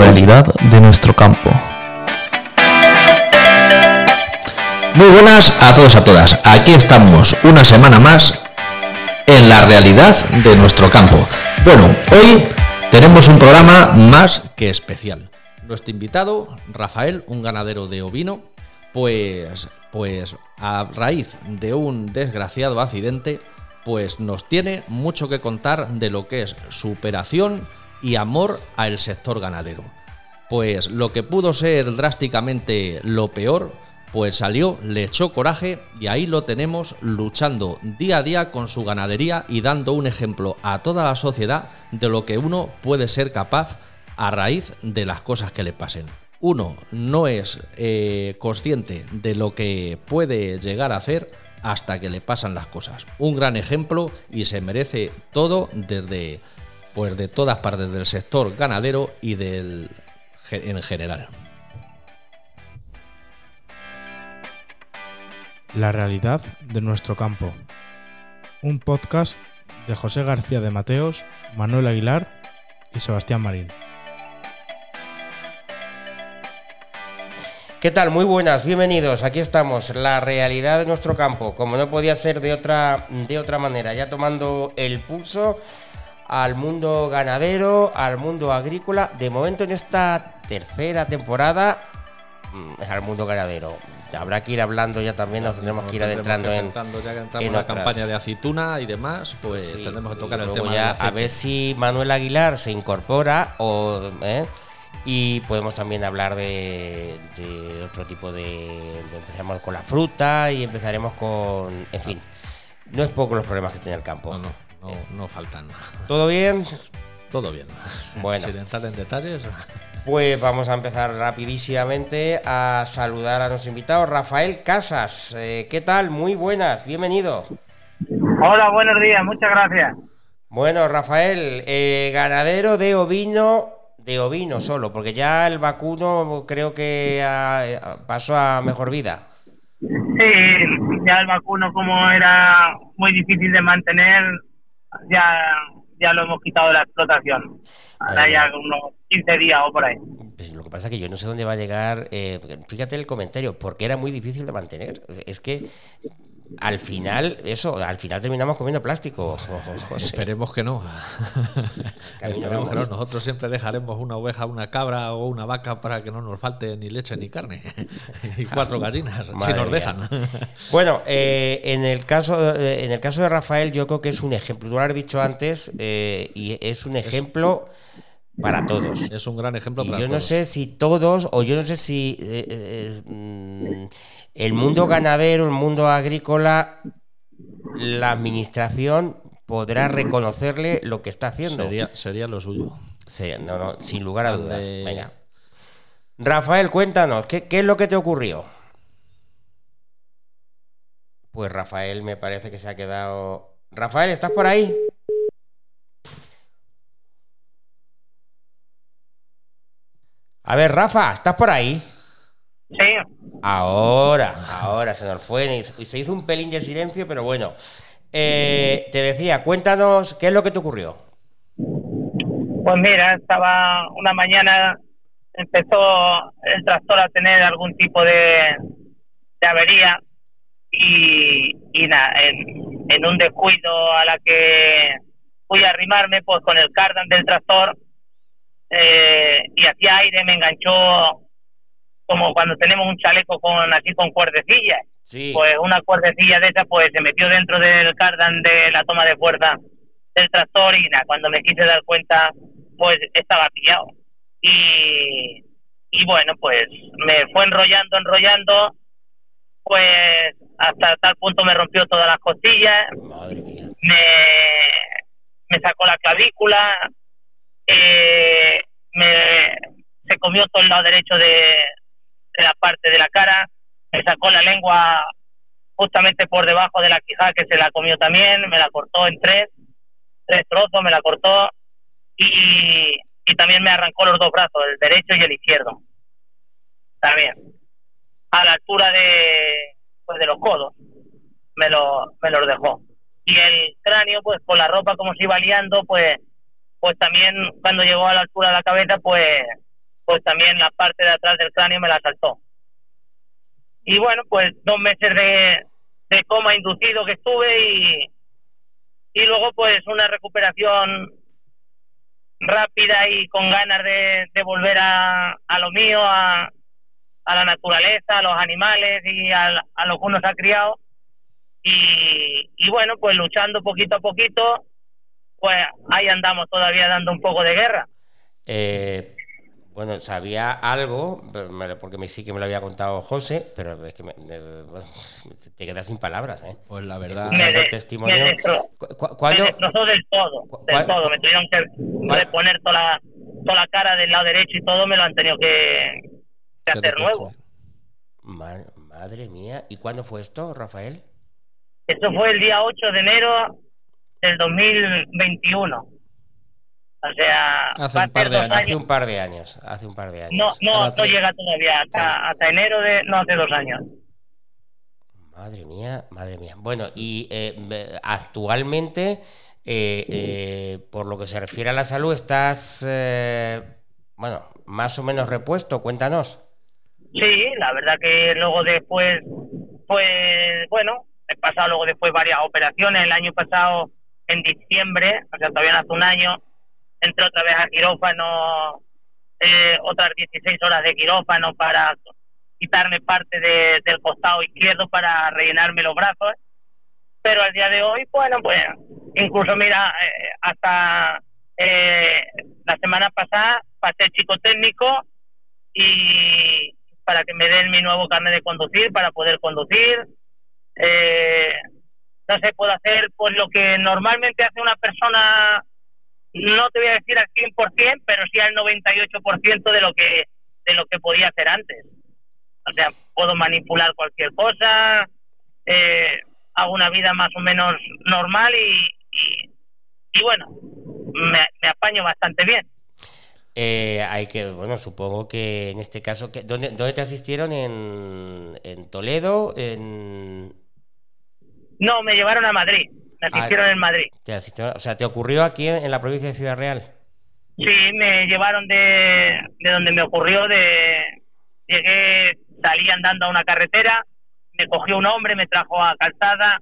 realidad de nuestro campo. Muy buenas a todos a todas. Aquí estamos una semana más en la realidad de nuestro campo. Bueno, hoy tenemos un programa más que especial. Nuestro invitado, Rafael, un ganadero de ovino, pues, pues a raíz de un desgraciado accidente, pues nos tiene mucho que contar de lo que es superación y amor al sector ganadero. Pues lo que pudo ser drásticamente lo peor, pues salió, le echó coraje y ahí lo tenemos luchando día a día con su ganadería y dando un ejemplo a toda la sociedad de lo que uno puede ser capaz a raíz de las cosas que le pasen. Uno no es eh, consciente de lo que puede llegar a hacer hasta que le pasan las cosas. Un gran ejemplo y se merece todo desde pues de todas partes del sector ganadero y del en general. La realidad de nuestro campo. Un podcast de José García de Mateos, Manuel Aguilar y Sebastián Marín. ¿Qué tal? Muy buenas, bienvenidos. Aquí estamos, la realidad de nuestro campo, como no podía ser de otra, de otra manera, ya tomando el pulso al mundo ganadero, al mundo agrícola. De momento en esta tercera temporada, mm, al mundo ganadero habrá que ir hablando ya también, nos tendremos que ir adentrando en, ya en la campaña de aceituna y demás, pues tendremos que tocar el tema. Ya a ver si Manuel Aguilar se incorpora o ¿eh? y podemos también hablar de, otro tipo de. Empezamos con la fruta y empezaremos con. En fin, no es poco los problemas que tiene el campo. No, no, no, faltan. ¿Todo bien? Todo bien. Bueno. Sin entrar en detalles. Pues vamos a empezar rapidísimamente a saludar a nuestro invitado, Rafael Casas. Eh, ¿Qué tal? Muy buenas, bienvenido. Hola, buenos días, muchas gracias. Bueno, Rafael, eh, ganadero de ovino, de ovino solo, porque ya el vacuno creo que pasó a mejor vida. Sí, ya el vacuno como era muy difícil de mantener, ya, ya lo hemos quitado de la explotación. Ahora ya unos 15 días o por ahí. Pues lo que pasa es que yo no sé dónde va a llegar. Eh, fíjate el comentario, porque era muy difícil de mantener. Es que al final, eso, al final terminamos comiendo plástico. Esperemos que no. Esperemos que no. Nosotros siempre dejaremos una oveja, una cabra o una vaca para que no nos falte ni leche ni carne. y cuatro gallinas, si nos dejan. bueno, eh, en, el caso, en el caso de Rafael, yo creo que es un ejemplo. Tú lo has dicho antes, eh, y es un ejemplo para todos. Es un gran ejemplo y yo no sé si todos, o yo no sé si eh, mm, el mundo ganadero, el mundo agrícola, la administración podrá reconocerle lo que está haciendo. Sería, lo suyo. no, no, sin lugar a dudas. Venga. Rafael, cuéntanos, ¿qué, ¿qué es lo que te ocurrió? Pues Rafael me parece que se ha quedado... Rafael, ¿estás por ahí? A ver, Rafa, ¿estás por ahí? Sí. Ahora, ahora se nos fue y se hizo un pelín de silencio, pero bueno. Eh, te decía, cuéntanos qué es lo que te ocurrió. Pues mira, estaba una mañana, empezó el tractor a tener algún tipo de, avería y, y nada, en, en, un descuido a la que fui a arrimarme, pues con el cardan del tractor eh, y hacía aire, me enganchó como cuando tenemos un chaleco con así con cuerdecillas. Pues una cuerdecilla de esa pues se metió dentro del cardan de la toma de fuerza del tractor y nada, cuando me quise dar cuenta pues estaba pillado. Y, y bueno, pues me fue enrollando, enrollando, pues hasta tal punto me rompió todas las costillas, Me, me sacó la clavícula, eh, me, se comió todo el lado derecho de, la parte de la cara, me sacó la lengua justamente por debajo de la quijada que se la comió también, me la cortó en tres, tres trozos, me la cortó y, y también me arrancó los dos brazos, el derecho y el izquierdo. También. A la altura de, pues de los codos me lo, me los dejó. Y el cráneo, pues con la ropa como se iba liando, pues pues también cuando llegó a la altura de la cabeza, pues pues también la parte de atrás del cráneo me la saltó. Y bueno, pues dos meses de, coma inducido que estuve y, y luego pues una recuperación rápida y con ganas de, de volver a, a lo mío, a, a la naturaleza, a los animales y a, a lo que uno se ha criado. Y, y bueno, pues luchando poquito a poquito, pues ahí andamos todavía dando un poco de guerra. Eh, bueno, sabía algo, porque me, sí que me lo había contado José, pero es que me, te quedas sin palabras, ¿eh? Pues la verdad. Me, de, testimonio, me, destrozó, me destrozó del todo, del todo. Me tuvieron que poner toda la, toda la cara del lado derecho y todo, me lo han tenido que, que hacer nuevo. Madre mía, ¿y cuándo fue esto, Rafael? Esto fue el día 8 de enero del 2021. O sea, hace un, par de años. hace un par de años. Hace un par de años. No, no, no llega todavía. Hasta, hasta, enero de. No, hace dos años. Madre mía, madre mía. Bueno, y eh, actualmente, eh, eh, por lo que se refiere a la salud, estás. Eh, bueno, más o menos repuesto. Cuéntanos. Sí, la verdad que luego después. Pues bueno, he pasado luego después varias operaciones. El año pasado, en diciembre, o sea, todavía hace un año entré otra vez a quirófano, eh, otras 16 horas de quirófano para quitarme parte de, del costado izquierdo para rellenarme los brazos. Pero al día de hoy, bueno, pues incluso mira, eh, hasta eh, la semana pasada pasé chico técnico y para que me den mi nuevo carnet de conducir, para poder conducir. Eh, no se puede hacer pues lo que normalmente hace una persona no te voy a decir al 100%, pero sí al 98% de lo que de lo que podía hacer antes. O sea, puedo manipular cualquier cosa, eh, hago una vida más o menos normal y, y, bueno, me, me, apaño bastante bien. Eh, hay que, bueno, supongo que en este caso, que, ¿dónde, ¿dónde te asistieron? ¿En, ¿En Toledo? ¿En...? No, me llevaron a Madrid. Me ah, asistieron en Madrid. Te o sea, ¿te ocurrió aquí en, la provincia de Ciudad Real? Sí, me llevaron de, de donde me ocurrió, de llegué, salí andando a una carretera, me cogió un hombre, me trajo a Calzada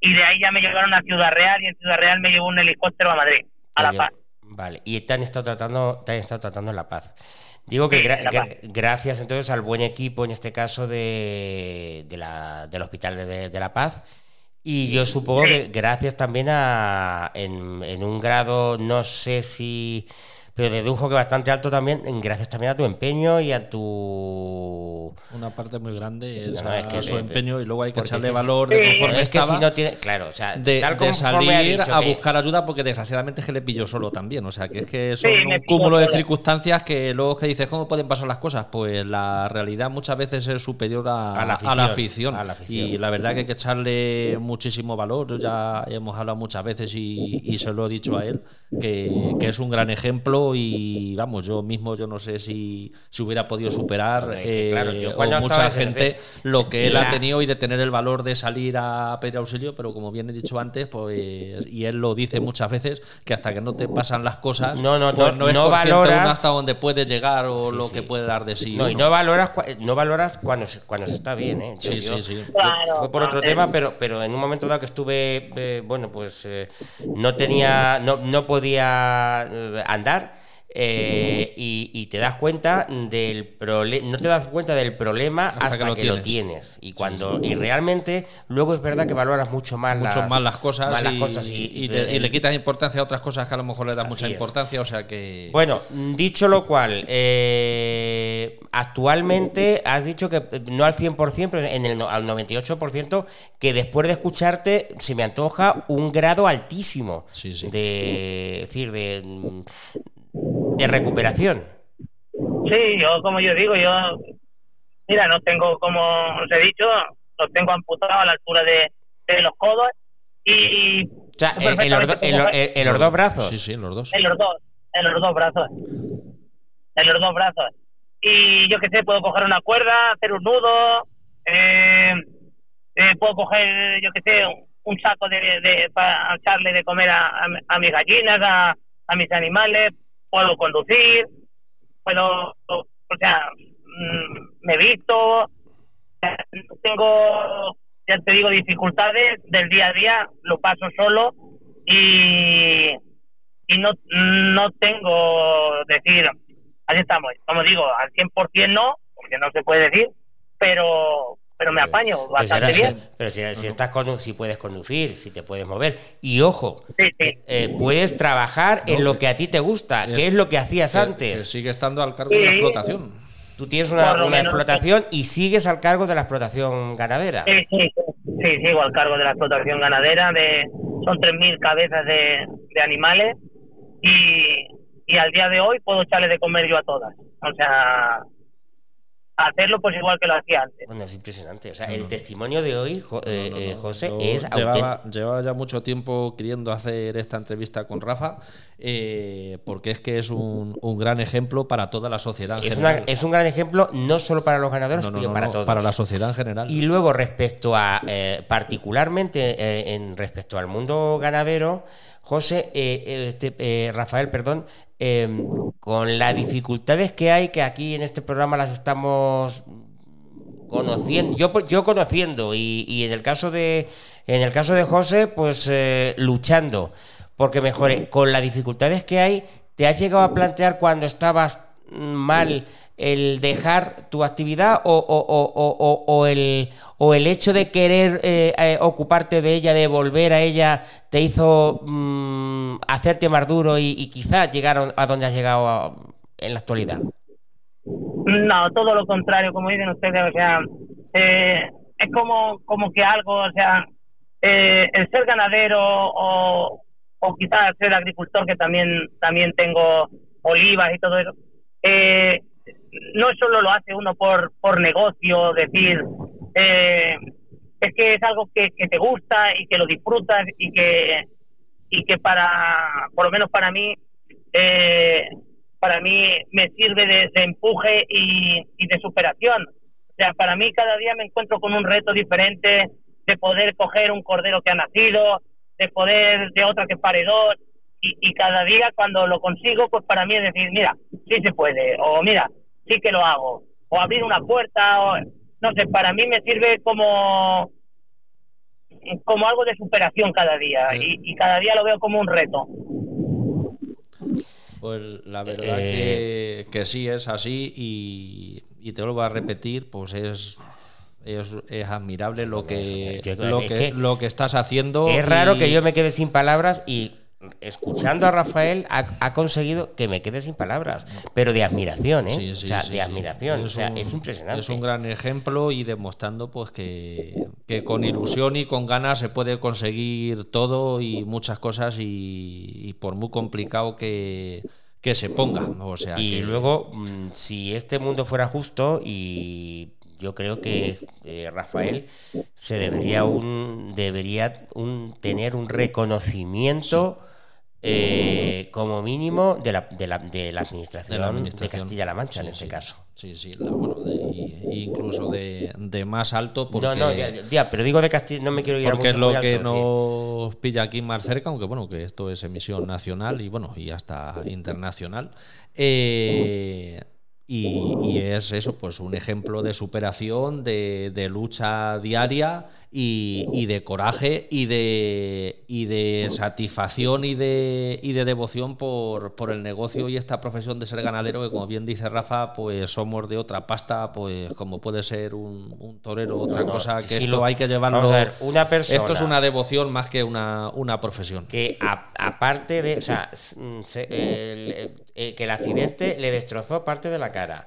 y de ahí ya me llevaron a Ciudad Real y en Ciudad Real me llevó un helicóptero a Madrid, a La Paz. Vale, y te han estado tratando, te han estado tratando en La Paz. Digo que sí, gracias entonces al buen equipo, en este caso de, de la, del Hospital de, de La Paz, y yo supongo que gracias también a, en, un grado, no sé si pero dedujo que bastante alto también, gracias también a tu empeño y a tu... Una parte muy grande es, que su empeño y luego hay que echarle valor de conforme es que si no tiene, claro, o sea, de, salir a buscar ayuda porque desgraciadamente es que le pilló solo también, o sea, que es que son un cúmulo de circunstancias que luego que dices, ¿cómo pueden pasar las cosas? Pues la realidad muchas veces es superior a, la, afición, Y la verdad que hay que echarle muchísimo valor, ya hemos hablado muchas veces y, y se lo he dicho a él, que, que es un gran ejemplo y vamos, yo mismo yo no sé si, si hubiera podido superar eh, o mucha gente lo que él ha tenido y de tener el valor de salir a pedir auxilio, pero como bien he dicho antes, pues y él lo dice muchas veces, que hasta que no te pasan las cosas, no, no, pues no, no, valoras hasta donde puedes llegar o lo que puede dar de sí. No, y no valoras, no valoras cuando, cuando se está bien, ¿eh? sí, sí, sí. fue por otro tema, pero, pero en un momento dado que estuve, eh, bueno, pues eh, no tenía, no, no podía andar eh, y, te das cuenta del problema, no te das cuenta del problema hasta, que, lo, tienes. Y cuando y realmente luego es verdad que valoras mucho más, mucho las, más las cosas, y, las cosas y, le quitas importancia a otras cosas que a lo mejor le das mucha importancia. O sea que. Bueno, dicho lo cual, eh, actualmente has dicho que no al 100%, pero en el, al 98%, que después de escucharte se me antoja un grado altísimo de, decir, de de recuperación. Sí, yo como yo digo, yo, mira, no tengo, como os he dicho, los tengo amputados a la altura de, de los codos y... O sea, en, los, dos brazos. Sí, sí, en los dos. En los dos, en los dos brazos. En los dos brazos. Y yo qué sé, puedo coger una cuerda, hacer un nudo, eh, eh, puedo coger, yo qué sé, un saco de, de, para echarle de comer a, a, mis gallinas, a, a mis animales, puedo conducir, puedo, o sea, mm, me visto, tengo, ya te digo, dificultades del día a día, lo paso solo y, y no, no tengo decir, ahí estamos, como digo, al 100% no, porque no se puede decir, pero pero me apaño bastante bien. Pero si, estás con, si puedes conducir, si te puedes mover. Y ojo, eh, puedes trabajar en lo que a ti te gusta, que es lo que hacías antes. sigue estando al cargo de la explotación. Tú tienes una, explotación y sigues al cargo de la explotación ganadera. Sí, sí, sí, sigo al cargo de la explotación ganadera. De, son 3.000 cabezas de, de animales y, y al día de hoy puedo echarle de comer yo a todas. O sea, hacerlo pues igual que lo hacía antes. Bueno, es impresionante. O sea, el testimonio de hoy, eh, eh, José, es llevaba, llevaba, ya mucho tiempo queriendo hacer esta entrevista con Rafa, eh, porque es que es un, un, gran ejemplo para toda la sociedad. En es, es un gran ejemplo no solo para los ganaderos, sino para todos. Para la sociedad en general. Y luego, respecto a, particularmente en respecto al mundo ganadero, José, este, Rafael, perdón, Em, con las dificultades que hay, que aquí en este programa las estamos conociendo, yo, yo conociendo y, en el caso de en el caso de José, pues eh, luchando porque mejore. Con las dificultades que hay, ¿te has llegado a plantear cuando estabas mal el dejar tu actividad o, o, o, el, o el hecho de querer eh, eh, ocuparte de ella, de volver a ella, te hizo mm, hacerte más duro y, y quizás llegar a donde has llegado en la actualidad? No, todo lo contrario, como dicen ustedes, o sea, eh, es como, como que algo, o sea, el ser ganadero o, o quizás ser agricultor, que también, también tengo olivas y todo eso, eh, no solo lo hace uno por, por negocio, decir, eh, es que es algo que, te gusta y que lo disfrutas y que, y que para, por lo menos para mí, eh, para mí me sirve de, empuje y, de superación. O sea, para mí cada día me encuentro con un reto diferente de poder coger un cordero que ha nacido, de poder de otra que pare dos, y, y cada día cuando lo consigo, pues para mí es decir, mira, sí se puede, o mira, sí que lo hago. O abrir una puerta, o no sé, para mí me sirve como como algo de superación cada día y, cada día lo veo como un reto. Pues la verdad que, que, sí es así y, y te lo voy a repetir, pues es es, es, admirable lo que, lo que, lo que estás haciendo. Es raro que yo me quede sin palabras y escuchando a Rafael, ha, conseguido que me quede sin palabras, pero de admiración, ¿eh? o sea, de admiración, es, o sea, es impresionante. Es un gran ejemplo y demostrando pues que, que, con ilusión y con ganas se puede conseguir todo y muchas cosas y, por muy complicado que, que se ponga. O sea, y luego, mm, si este mundo fuera justo y yo creo que eh, Rafael se debería un debería un tener un reconocimiento eh, como mínimo de la, de la, de la administración de, Castilla-La Mancha en este caso. Sí, sí, bueno, incluso de, más alto. Porque, no, no, ya, pero digo de Castilla, no me quiero ir Porque es lo que nos pilla aquí más cerca, aunque bueno, que esto es emisión nacional y bueno, y hasta internacional. Eh, y, es eso, pues un ejemplo de superación, de lucha diaria y, de coraje y de, y de satisfacción y de, y de devoción por, por, el negocio y esta profesión de ser ganadero, que como bien dice Rafa, pues somos de otra pasta, pues como puede ser un, torero, otra cosa, que esto hay que llevarlo. una persona, esto es una devoción más que una, una profesión. Que aparte de, o sea, que el accidente le destrozó parte de la cara.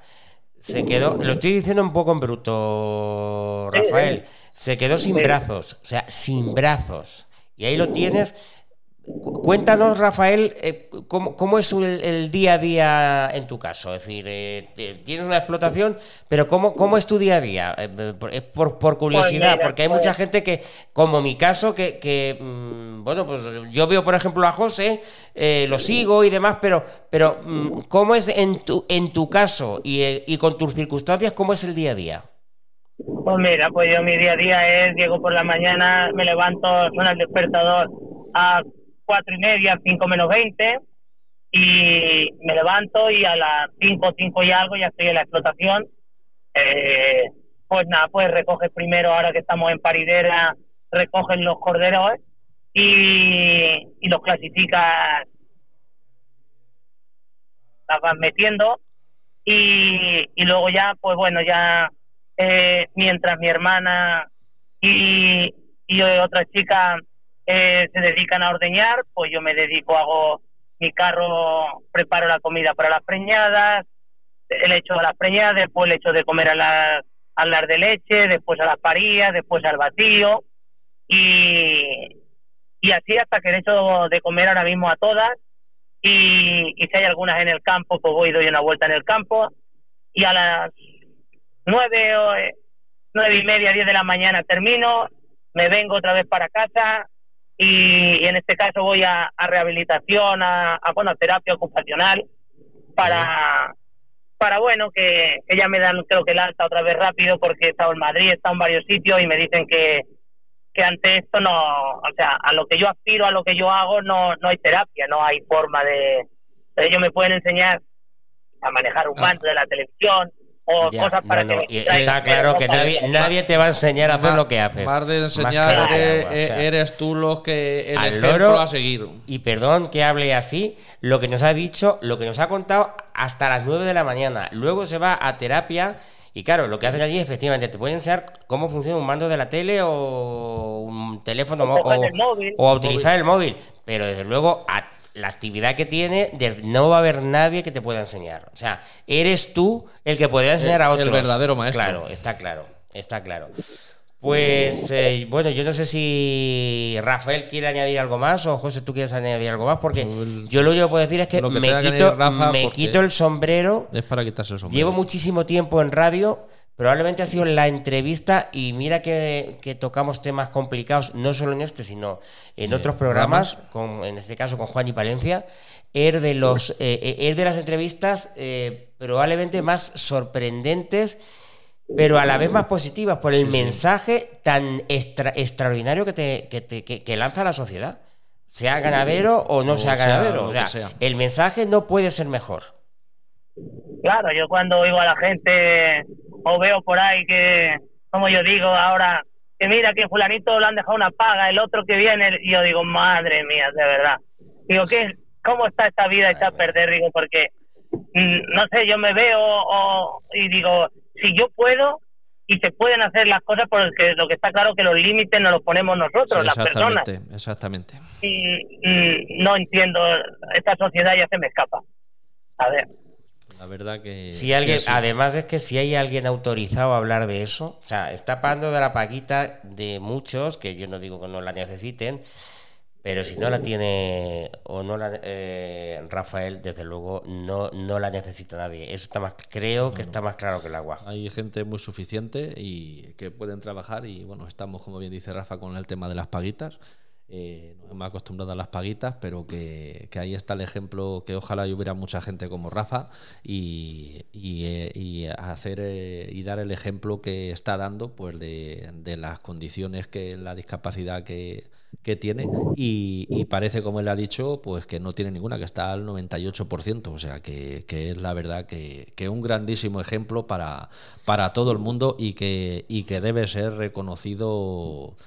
Se quedó, lo estoy diciendo un poco en bruto, Rafael. Se quedó sin brazos, o sea, sin brazos. Y ahí lo tienes. Cuéntanos, Rafael, eh, cómo, es el, día a día en tu caso. Es decir, eh, tienes una explotación, pero ¿cómo, cómo es tu día a día? Eh, es por, por, curiosidad, pues porque hay mucha pues gente que, como mi caso, que, mm, bueno, pues yo veo, por ejemplo, a José, lo sigo y demás, pero, pero mm, ¿cómo es en tu, en tu caso y, y con tus circunstancias, cómo es el día a día? Pues mira, pues yo mi día a día es, llego por la mañana, me levanto, suena el despertador a cuatro y media, cinco menos veinte, y me levanto y a las 5, 5 y algo ya estoy en la explotación. Eh, pues nada, pues recoges primero, ahora que estamos en paridera, recogen los corderos y, y los clasificas, las vas metiendo y, y luego ya, pues bueno, ya eh, mientras mi hermana y, y otra chica eh, se dedican a ordeñar, pues yo me dedico, hago mi carro, preparo la comida para las preñadas, el hecho de las preñadas, después el hecho de comer a las, a las de leche, después a las parías, después al batido y, y así hasta que el hecho de comer ahora mismo a todas y, y si hay algunas en el campo, pues voy y doy una vuelta en el campo y a las nueve o eh, nueve y media, diez de la mañana termino, me vengo otra vez para casa y, en este caso voy a, rehabilitación, a, a, bueno, terapia ocupacional para, para bueno, que, que ya me dan creo que el alta otra vez rápido porque he estado en Madrid, he estado en varios sitios y me dicen que, que ante esto no, o sea, a lo que yo aspiro, a lo que yo hago, no, no hay terapia, no hay forma de... Ellos me pueden enseñar a manejar un mando de la televisión, o cosas para que está claro que nadie, nadie te va a enseñar a hacer lo que haces. Más de enseñar eres, tú los que el ejemplo a seguir. Y perdón que hable así, lo que nos ha dicho, lo que nos ha contado hasta las 9 de la mañana. Luego se va a terapia y claro, lo que hacen allí efectivamente te puede enseñar cómo funciona un mando de la tele o un teléfono o, o, a utilizar el móvil, pero desde luego a la actividad que tiene, no va a haber nadie que te pueda enseñar. O sea, eres tú el que podría enseñar a otros. El verdadero maestro. Claro, está claro, está claro. Pues eh, bueno, yo no sé si Rafael quiere añadir algo más o José, tú quieres añadir algo más, porque yo lo único que puedo decir es que, me, quito, me quito el sombrero. Es para quitarse el sombrero. Llevo muchísimo tiempo en radio Probablemente ha sido la entrevista y mira que, tocamos temas complicados, no solo en este, sino en otros programas, con, en este caso con Juan y Palencia, es de, los, eh, eh, de las entrevistas eh, probablemente más sorprendentes, pero a la vez más positivas, por el mensaje tan extraordinario que, te, que, lanza la sociedad, sea ganadero o no sea, ganadero. O sea, el mensaje no puede ser mejor. Claro, yo cuando oigo a la gente o veo por ahí que, como yo digo ahora, que mira que fulanito le han dejado una paga, el otro que viene, y yo digo, madre mía, de verdad. Digo, ¿qué, ¿cómo está esta vida está a perder? Digo, porque, mm, no sé, yo me veo o, y digo, si yo puedo y se pueden hacer las cosas, porque lo que está claro que los límites nos los ponemos nosotros, las personas. Exactamente. Y mm, no entiendo, esta sociedad ya se me escapa. A ver. La verdad que. Si alguien, además es que si hay alguien autorizado a hablar de eso, o sea, está pagando de la paquita de muchos, que yo no digo que no la necesiten, pero si no la tiene o no la eh, Rafael, desde luego no, no la necesita nadie. Eso está más, creo que está más claro que el agua. Hay gente muy suficiente y que pueden trabajar y bueno, estamos como bien dice Rafa con el tema de las paguitas eh, nos hemos acostumbrado a las paguitas, pero que, ahí está el ejemplo que ojalá hubiera mucha gente como Rafa y, eh, hacer eh, y dar el ejemplo que está dando pues de, las condiciones que la discapacidad que, tiene. Y, parece como él ha dicho pues que no tiene ninguna que está al 98% o sea que, es la verdad que, que, un grandísimo ejemplo para, para todo el mundo y que, y que debe ser reconocido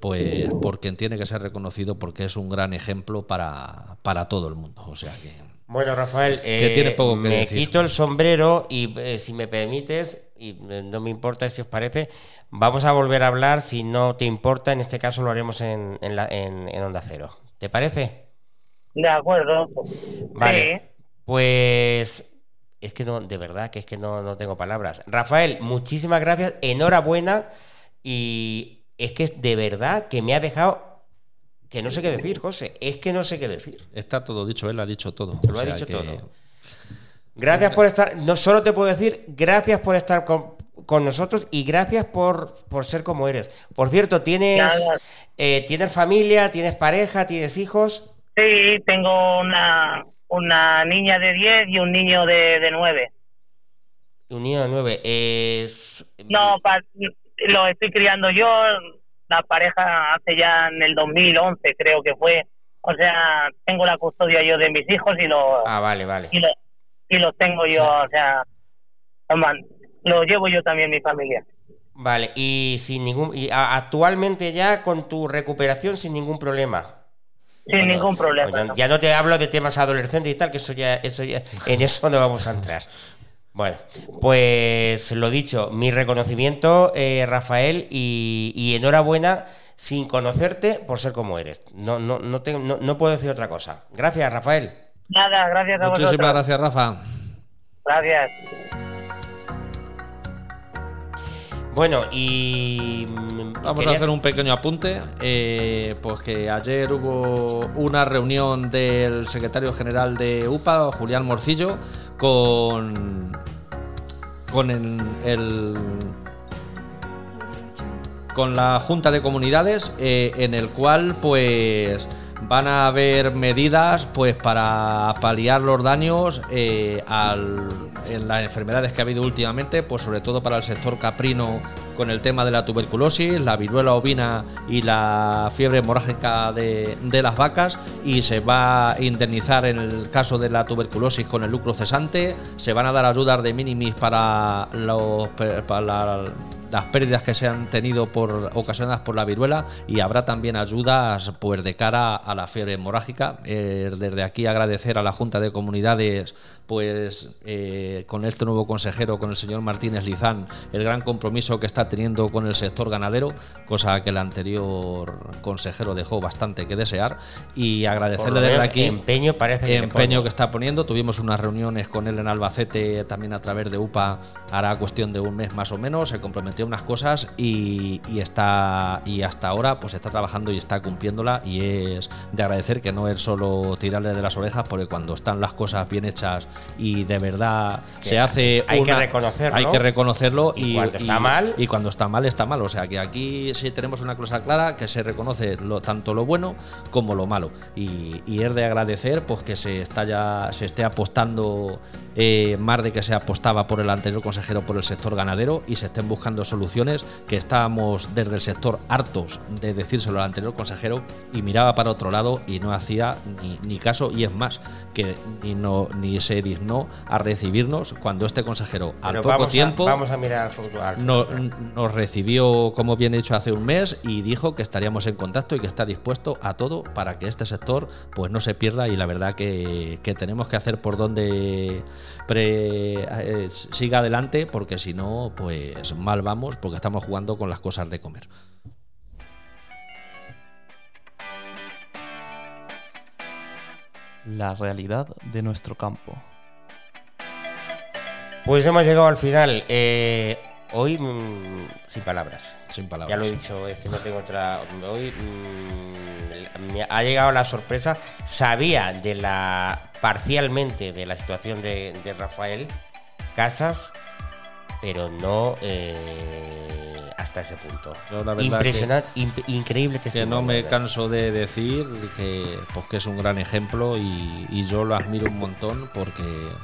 pues porque tiene que ser reconocido porque es un gran ejemplo para, para todo el mundo. O sea que. Bueno, Rafael, eh, me quito el sombrero y eh, si me permites, y eh, no me importa si os parece, vamos a volver a hablar, si no te importa, en este caso lo haremos en, en, la, en, Onda Cero. ¿Te parece? De acuerdo. Vale. Pues es que no, de verdad que es que no, no tengo palabras. Rafael, muchísimas gracias, enhorabuena y es que de verdad que me ha dejado que no sé qué decir, José. Es que no sé qué decir. Está todo dicho, él ha dicho todo. Lo ha dicho todo. Gracias por estar. No solo te puedo decir, gracias por estar con, nosotros y gracias por, por, ser como eres. Por cierto, ¿tienes, eh, ¿tienes familia, tienes pareja, tienes hijos? Sí, tengo una, una niña de 10 y un niño de, de 9. Un niño de 9. Eh, no, lo estoy criando yo, la pareja hace ya en el 2011 creo que fue, o sea, tengo la custodia yo de mis hijos y los Ah, vale, vale. y los y los tengo yo, o sea, lo llevo yo también mi familia. Vale, y sin ningún. Y actualmente ya con tu recuperación sin ningún problema. Sin Bueno, ningún problema. bueno, ¿no? Ya no te hablo de temas adolescentes y tal, que eso ya, eso ya, en eso no vamos a entrar. Bueno, pues lo dicho, mi reconocimiento, eh, Rafael, y, y enhorabuena sin conocerte por ser como eres. No, no, no, tengo- no, no puedo decir otra cosa. Gracias, Rafael. Nada, gracias a Muchísimas vosotros. gracias, Rafa. Gracias. Bueno, y. mm, Vamos a hacer un pequeño apunte, eh, pues que ayer hubo una reunión del secretario general de UPA, Julián Morcillo, con, con el, el- con la Junta de Comunidades, eh, en el cual pues van a haber medidas pues para paliar los daños eh, en las enfermedades que ha habido últimamente, pues sobre todo para el sector caprino con el tema de la tuberculosis, la viruela ovina y la fiebre hemorrágica de, de las vacas. Y se va a indemnizar en el caso de la tuberculosis con el lucro cesante, se van a dar ayudas de minimis para los para la- las pérdidas que se han tenido por ocasionadas por la viruela y habrá también ayudas pues de cara a la fiebre hemorrágica. Eh, desde aquí agradecer a la Junta de Comunidades pues eh, con este nuevo consejero, con el señor Martínez Lizán, el gran compromiso que está teniendo con el sector ganadero, cosa que el anterior consejero dejó bastante que desear y agradecerle desde aquí Empeño parece que empeño que está poniendo. Tuvimos unas reuniones con él en Albacete, también a través de UPA, hará cuestión de un mes más o menos. Se comprometió unas cosas y, y está y hasta ahora pues está trabajando y está cumpliéndola y es de agradecer que no es solo tirarle de las orejas, porque cuando están las cosas bien hechas y de verdad Que se hace hay que reconocerlo. hay que reconocerlo Y cuando está mal- y cuando está mal está mal. O sea que aquí sí tenemos una cosa clara que se reconoce lo, tanto lo bueno como lo malo. Y, y es de agradecer pues que se está ya se esté apostando eh, más de que se apostaba por el anterior consejero por el sector ganadero y se estén buscando soluciones que estábamos desde el sector hartos de decírselo al anterior consejero y miraba para otro lado y no hacía ni, ni caso y es más que ni no ni se dignó a recibirnos cuando este consejero al Pero poco vamos, tiempo a, vamos a mirar al futuro. al no- futuro. nos recibió, como bien he dicho, hace un mes y dijo que estaríamos en contacto y que está dispuesto a todo para que este sector pues no se pierda y la verdad que, que tenemos que hacer por donde pre- eh, siga adelante porque si no pues mal vamos porque estamos jugando con las cosas de comer. La realidad de nuestro campo. Pues hemos llegado al final. Eh, hoy, mm, sin palabras. Sin palabras. Ya lo he dicho, es que no tengo otra. Hoy mm, me ha llegado la sorpresa. Sabía de la. parcialmente de la situación de, de Rafael Casas, pero no eh, hasta ese punto. Impresionante, imp- increíble que testimonio. no me canso de decir que pues que es un gran ejemplo y, y yo lo admiro un montón porque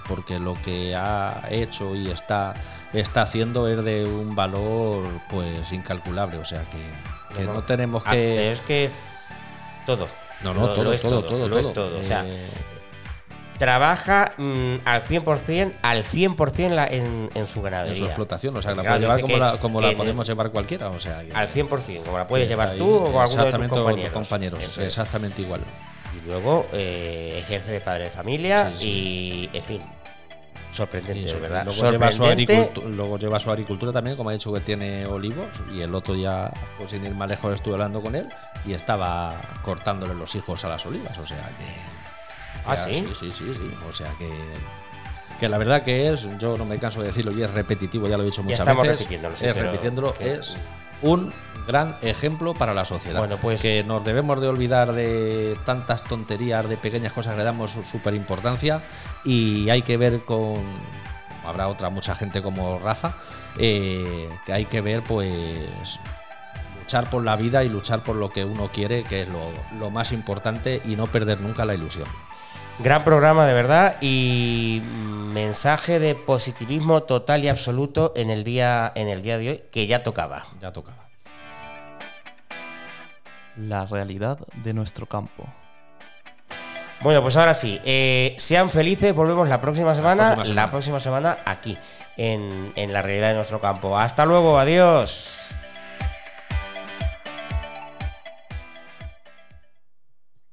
porque lo que ha hecho y está está haciendo es de un valor pues incalculable o sea que, que No, no, no. tenemos Ah, que es que todo. no no todo todo todo, todo lo es todo. todo, o sea, Eh, Trabaja mm, al 100%, al 100% la- en, en su en ganadería. su explotación o sea que la puede llevar como que- la como la en- podemos llevar cualquiera o sea que- Al 100%, como la puedes llevar tú o alguno de tus compañeros. compañeros Eso es. exactamente igual Y luego eh, ejerce de padre de familia Sí, y, en fin, sorprendente, eso, verdad. Luego lleva, su luego lleva su agricultura también, como ha dicho que tiene olivos, y el otro ya, pues sin ir más lejos, estuve hablando con él y estaba cortándole los hijos a las olivas, o sea que... ¿Ah, ya, sí? Sí, sí, sí, o sea que... Que la verdad que es, yo no me canso de decirlo y es repetitivo, ya lo he dicho Ya muchas estamos veces. repitiéndolo, sí, es repitiéndolo, que- es un gran ejemplo para la sociedad. Bueno, pues- que nos debemos de olvidar de tantas tonterías, de pequeñas cosas que le damos súper importancia y hay que ver con habrá otra mucha gente como Rafa eh, que hay que ver pues luchar por la vida y luchar por lo que uno quiere que es lo, lo más importante y no perder nunca la ilusión Gran programa, de verdad, y mensaje de positivismo total y absoluto en el día, en el día de hoy, que ya tocaba. ya tocaba La realidad de nuestro campo. Bueno, pues ahora sí, eh, sean felices, volvemos la próxima semana, próxima semana. la próxima semana aquí, en, en la realidad de nuestro campo. Hasta luego, adiós.